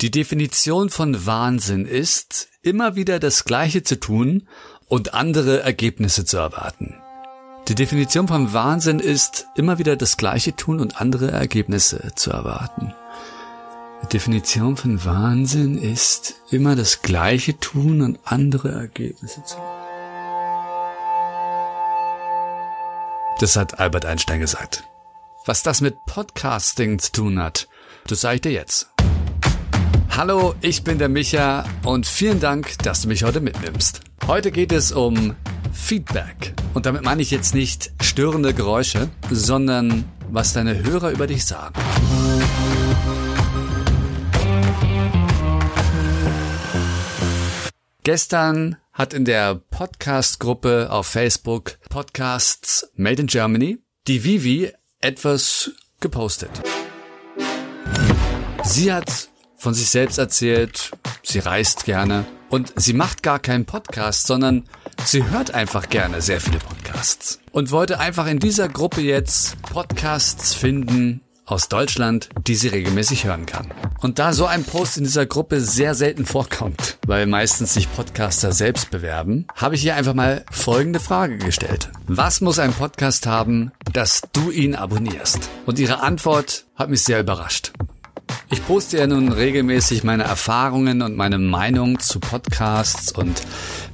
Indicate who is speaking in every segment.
Speaker 1: Die Definition von Wahnsinn ist, immer wieder das Gleiche zu tun und andere Ergebnisse zu erwarten. Die Definition von Wahnsinn ist, immer wieder das Gleiche tun und andere Ergebnisse zu erwarten. Die Definition von Wahnsinn ist, immer das Gleiche tun und andere Ergebnisse zu erwarten. Das hat Albert Einstein gesagt. Was das mit Podcasting zu tun hat, das sage ich dir jetzt. Hallo, ich bin der Micha und vielen Dank, dass du mich heute mitnimmst. Heute geht es um Feedback. Und damit meine ich jetzt nicht störende Geräusche, sondern was deine Hörer über dich sagen. Gestern hat in der Podcast-Gruppe auf Facebook Podcasts Made in Germany die Vivi etwas gepostet. Sie hat von sich selbst erzählt, sie reist gerne und sie macht gar keinen Podcast, sondern sie hört einfach gerne sehr viele Podcasts und wollte einfach in dieser Gruppe jetzt Podcasts finden, aus Deutschland, die sie regelmäßig hören kann. Und da so ein Post in dieser Gruppe sehr selten vorkommt, weil meistens sich Podcaster selbst bewerben, habe ich ihr einfach mal folgende Frage gestellt. Was muss ein Podcast haben, dass du ihn abonnierst? Und ihre Antwort hat mich sehr überrascht. Ich poste ja nun regelmäßig meine Erfahrungen und meine Meinung zu Podcasts und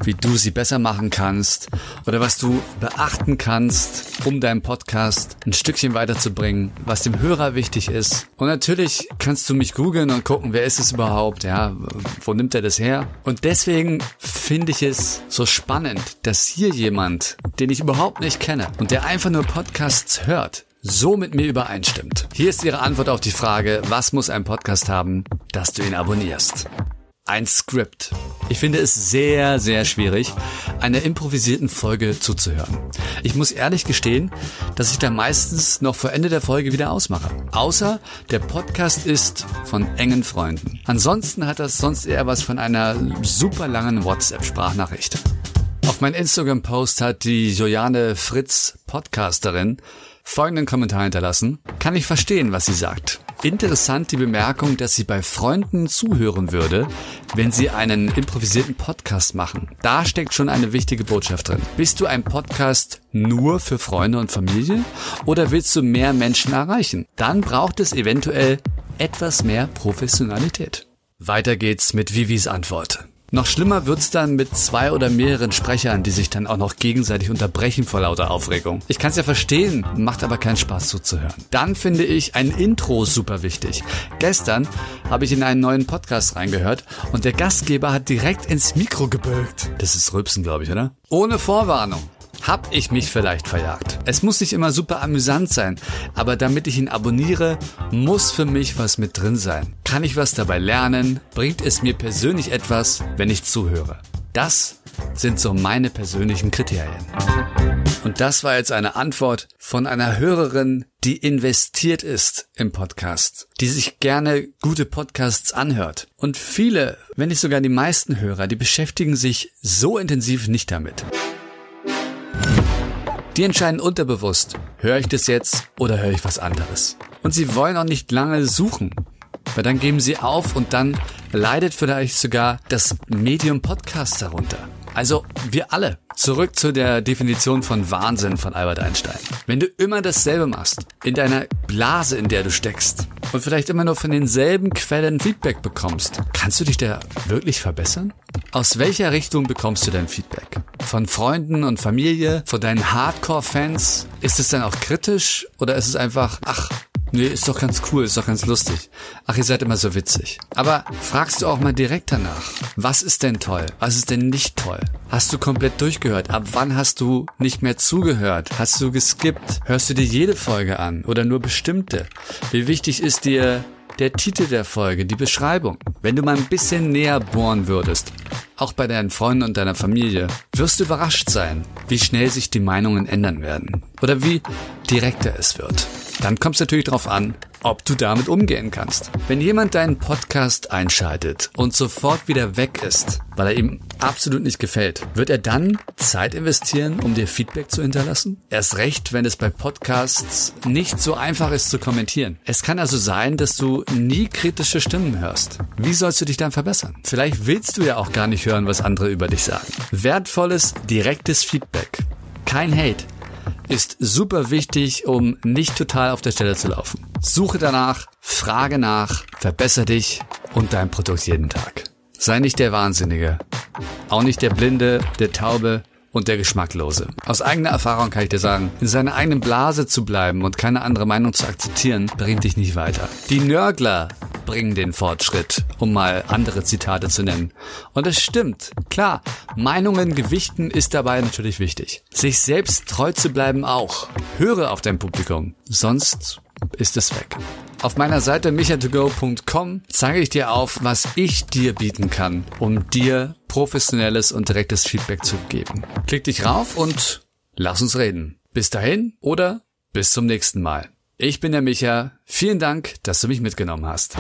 Speaker 1: wie du sie besser machen kannst oder was du beachten kannst, um deinen Podcast ein Stückchen weiterzubringen, was dem Hörer wichtig ist. Und natürlich kannst du mich googeln und gucken, wer ist es überhaupt, ja, wo nimmt er das her? Und deswegen finde ich es so spannend, dass hier jemand, den ich überhaupt nicht kenne und der einfach nur Podcasts hört, so mit mir übereinstimmt. Hier ist Ihre Antwort auf die Frage, was muss ein Podcast haben, dass du ihn abonnierst? Ein Skript. Ich finde es sehr, sehr schwierig, einer improvisierten Folge zuzuhören. Ich muss ehrlich gestehen, dass ich da meistens noch vor Ende der Folge wieder ausmache. Außer der Podcast ist von engen Freunden. Ansonsten hat das sonst eher was von einer super langen WhatsApp-Sprachnachricht. Auf meinen Instagram-Post hat die Jojanne Fritz, Podcasterin, folgenden Kommentar hinterlassen. Kann ich verstehen, was sie sagt. Interessant die Bemerkung, dass sie bei Freunden zuhören würde, wenn sie einen improvisierten Podcast machen. Da steckt schon eine wichtige Botschaft drin. Bist du ein Podcast nur für Freunde und Familie oder willst du mehr Menschen erreichen? Dann braucht es eventuell etwas mehr Professionalität. Weiter geht's mit Vivis Antwort. Noch schlimmer wird's dann mit zwei oder mehreren Sprechern, die sich dann auch noch gegenseitig unterbrechen vor lauter Aufregung. Ich kann's ja verstehen, macht aber keinen Spaß zuzuhören. Dann finde ich ein Intro super wichtig. Gestern habe ich in einen neuen Podcast reingehört und der Gastgeber hat direkt ins Mikro gebölkt. Das ist Rülpsen, glaube ich, oder? Ohne Vorwarnung. Hab ich mich vielleicht verjagt? Es muss nicht immer super amüsant sein, aber damit ich ihn abonniere, muss für mich was mit drin sein. Kann ich was dabei lernen? Bringt es mir persönlich etwas, wenn ich zuhöre? Das sind so meine persönlichen Kriterien. Und das war jetzt eine Antwort von einer Hörerin, die investiert ist im Podcast, die sich gerne gute Podcasts anhört. Und viele, wenn nicht sogar die meisten Hörer, die beschäftigen sich so intensiv nicht damit. Die entscheiden unterbewusst, höre ich das jetzt oder höre ich was anderes. Und sie wollen auch nicht lange suchen, weil dann geben sie auf und dann leidet vielleicht sogar das Medium Podcast darunter. Also wir alle. Zurück zu der Definition von Wahnsinn von Albert Einstein. Wenn du immer dasselbe machst, in deiner Blase, in der du steckst, und vielleicht immer nur von denselben Quellen Feedback bekommst, kannst du dich da wirklich verbessern? Aus welcher Richtung bekommst du dein Feedback? Von Freunden und Familie? Von deinen Hardcore-Fans? Ist es dann auch kritisch? Oder ist es einfach, ach, Nee, ist doch ganz cool, ist doch ganz lustig. Ach, ihr seid immer so witzig. Aber fragst du auch mal direkt danach, was ist denn toll? Was ist denn nicht toll? Hast du komplett durchgehört? Ab wann hast du nicht mehr zugehört? Hast du geskippt? Hörst du dir jede Folge an oder nur bestimmte? Wie wichtig ist dir der Titel der Folge, die Beschreibung? Wenn du mal ein bisschen näher bohren würdest, auch bei deinen Freunden und deiner Familie, wirst du überrascht sein, wie schnell sich die Meinungen ändern werden oder wie direkter es wird. Dann kommt es natürlich darauf an, ob du damit umgehen kannst. Wenn jemand deinen Podcast einschaltet und sofort wieder weg ist, weil er ihm absolut nicht gefällt, wird er dann Zeit investieren, um dir Feedback zu hinterlassen? Erst recht, wenn es bei Podcasts nicht so einfach ist zu kommentieren. Es kann also sein, dass du nie kritische Stimmen hörst. Wie sollst du dich dann verbessern? Vielleicht willst du ja auch gar nicht hören, was andere über dich sagen. Wertvolles, direktes Feedback. Kein Hate ist super wichtig, um nicht total auf der Stelle zu laufen. Suche danach, frage nach, verbessere dich und dein Produkt jeden Tag. Sei nicht der Wahnsinnige, auch nicht der Blinde, der Taube und der Geschmacklose. Aus eigener Erfahrung kann ich dir sagen, in seiner eigenen Blase zu bleiben und keine andere Meinung zu akzeptieren, bringt dich nicht weiter. Die Nörgler bringen den Fortschritt, um mal andere Zitate zu nennen. Und es stimmt, klar, Meinungen gewichten ist dabei natürlich wichtig. Sich selbst treu zu bleiben auch. Höre auf dein Publikum, sonst ist es weg. Auf meiner Seite michatogo.com zeige ich dir auf, was ich dir bieten kann, um dir professionelles und direktes Feedback zu geben. Klick dich rauf und lass uns reden. Bis dahin oder bis zum nächsten Mal. Ich bin der Micha. Vielen Dank, dass du mich mitgenommen hast.